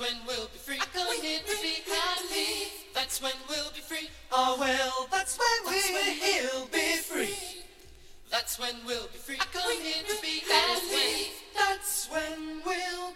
when we'll be free. I come here to be happy. That's when we'll be free. Oh well, that's when That's we'll be free. That's when we'll be free. I come here to be happy. that's when we'll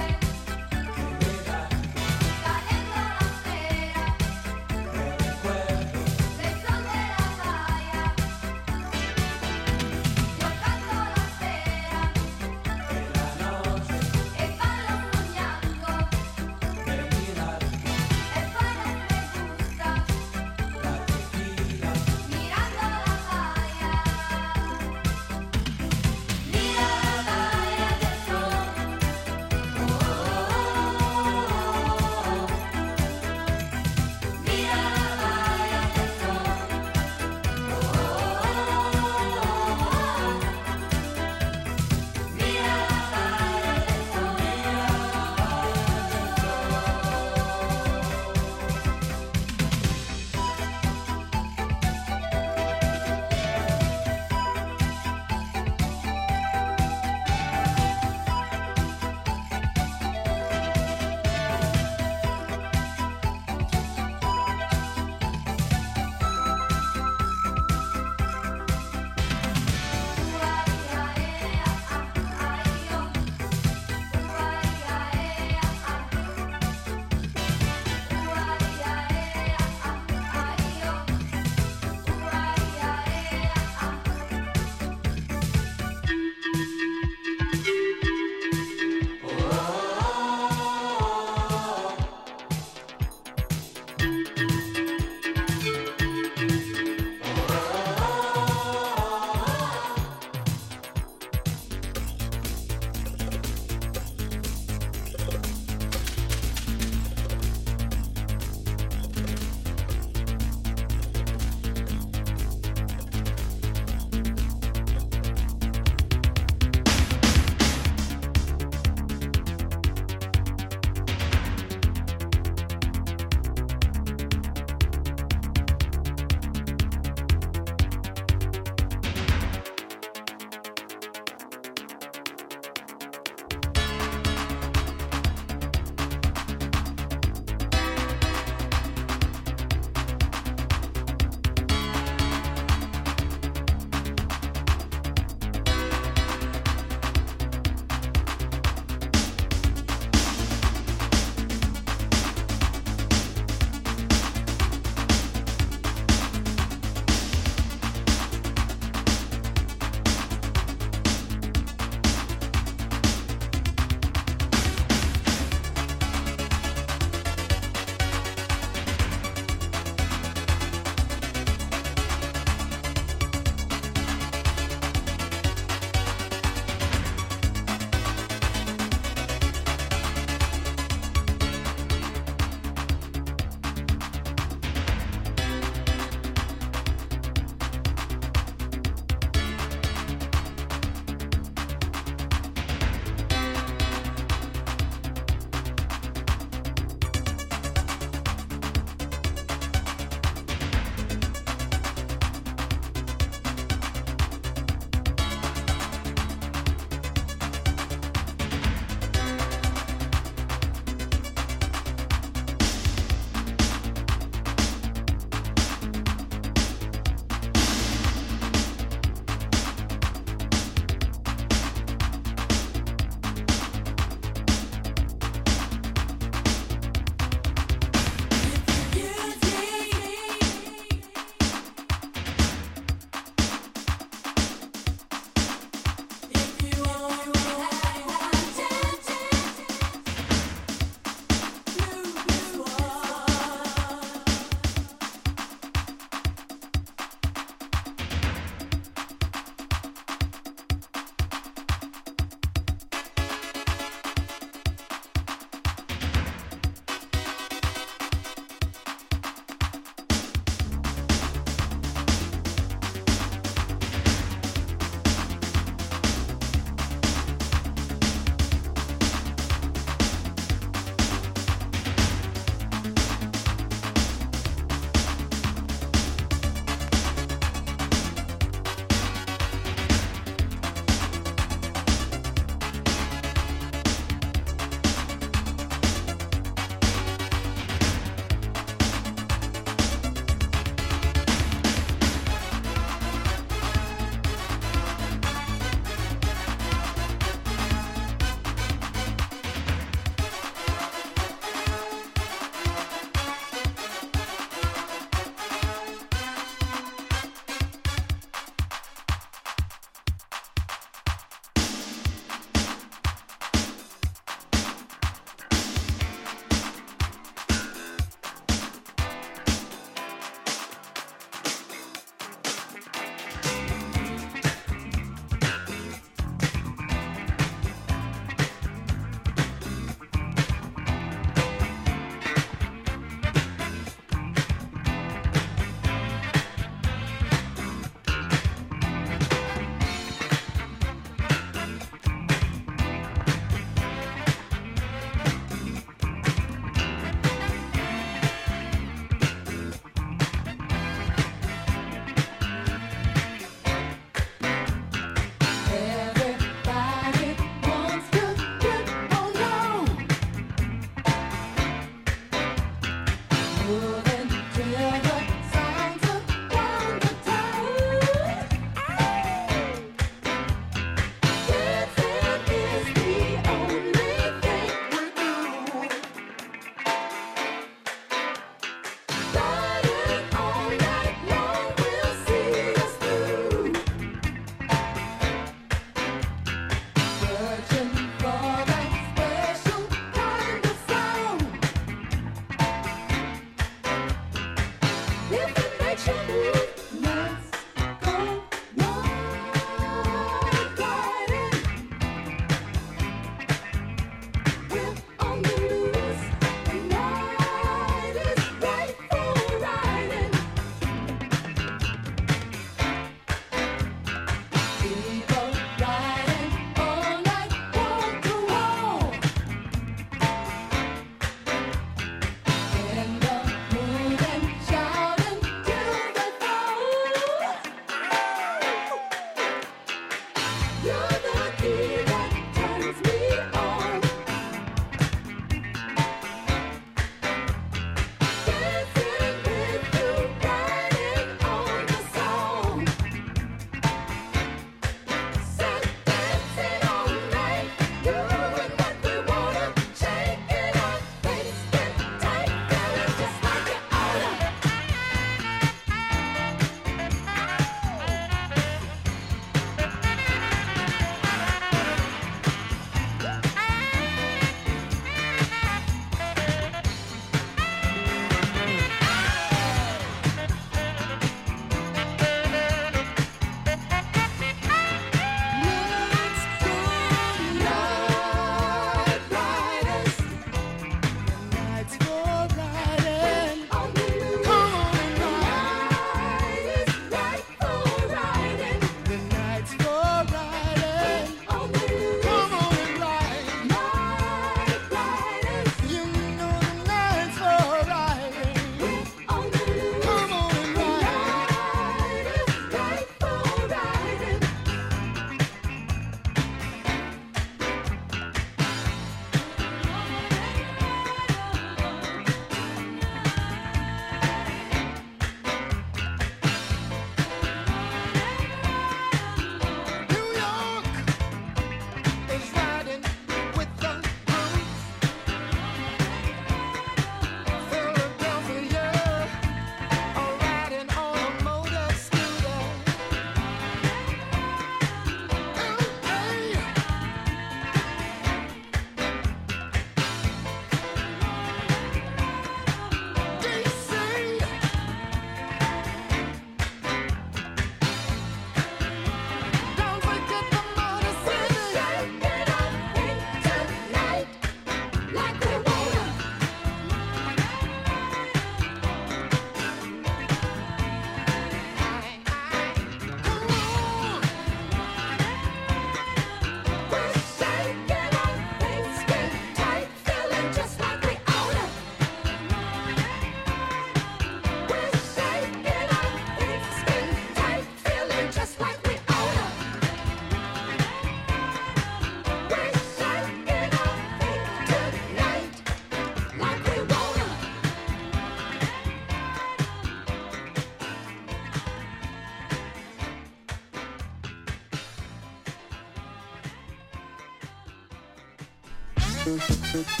Thank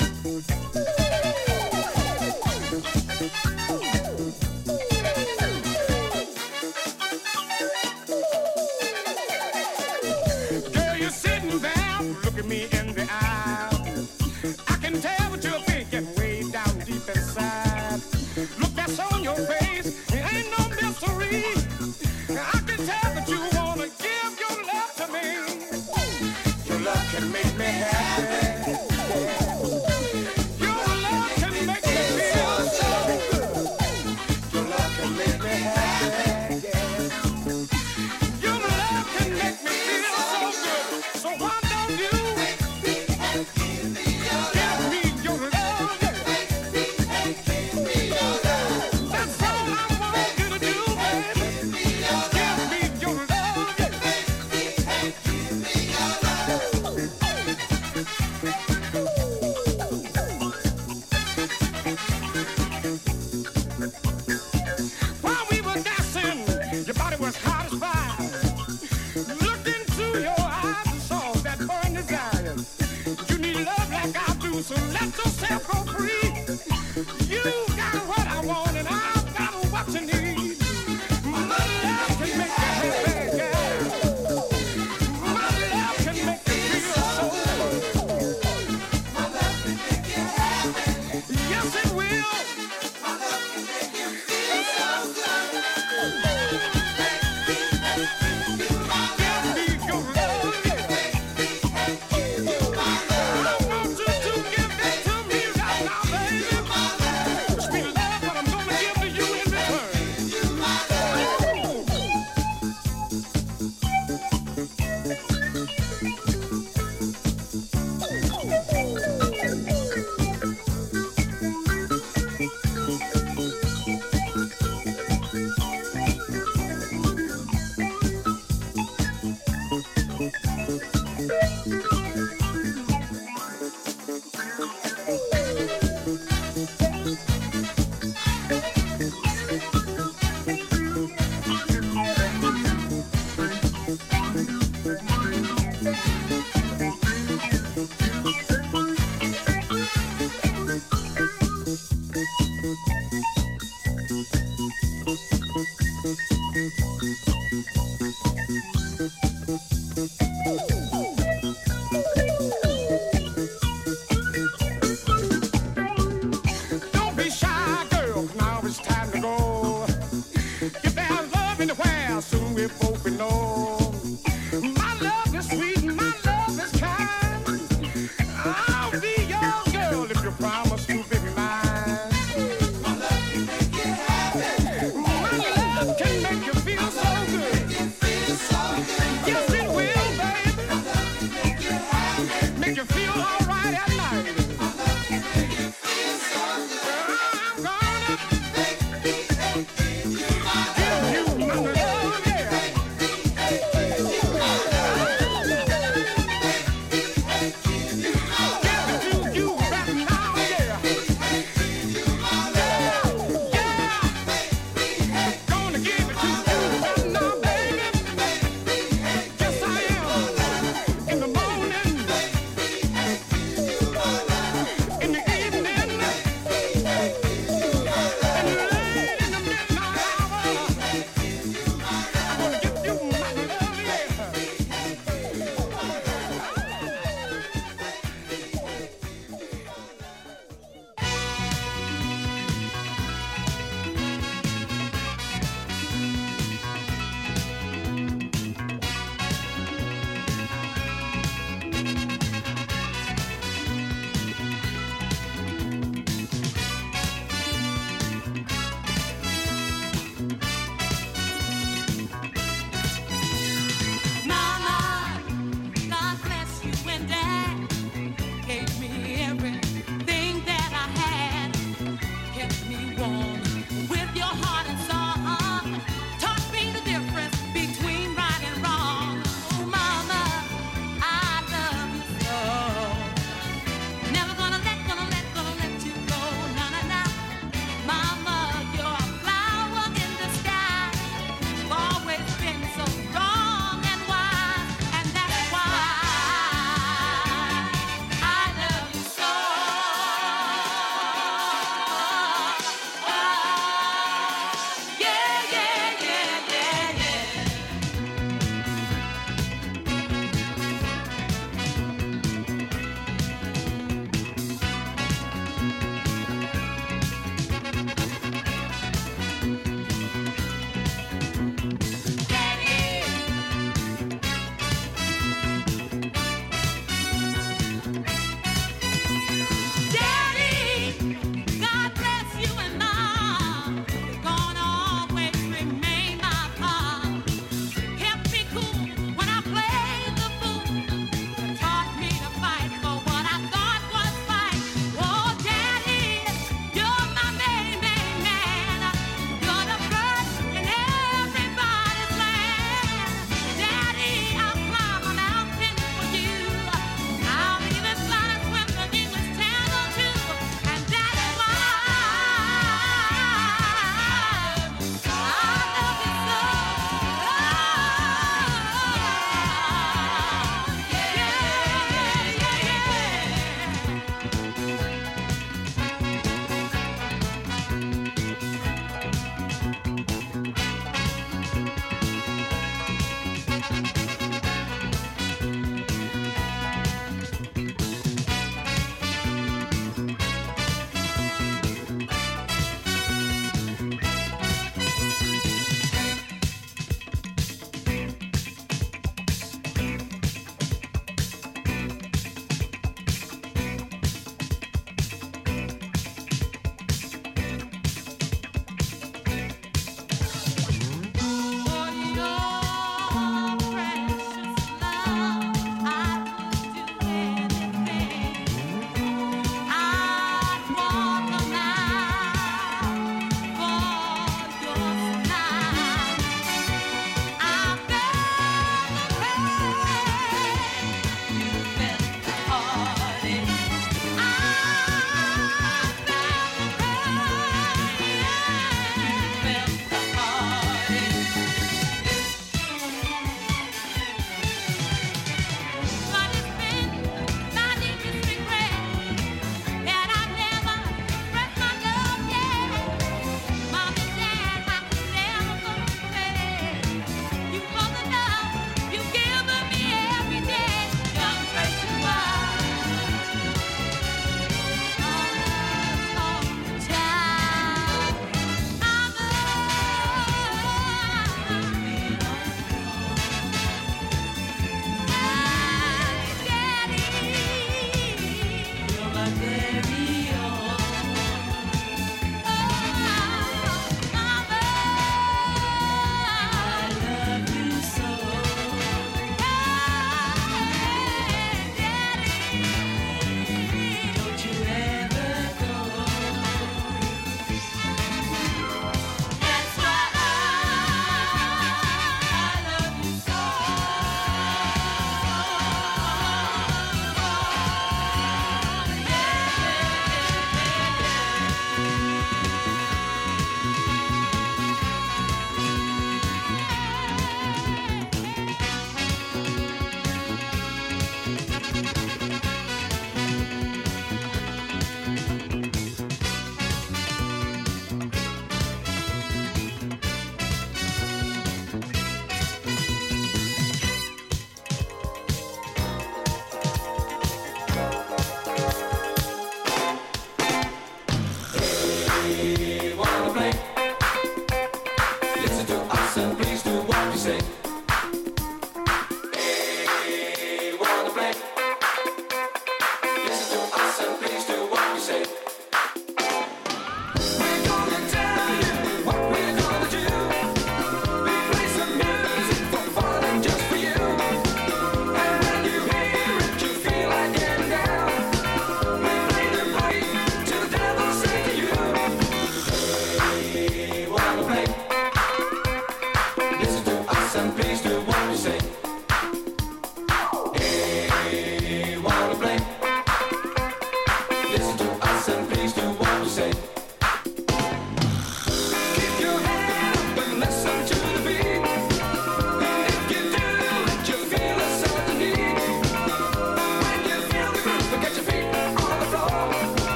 you.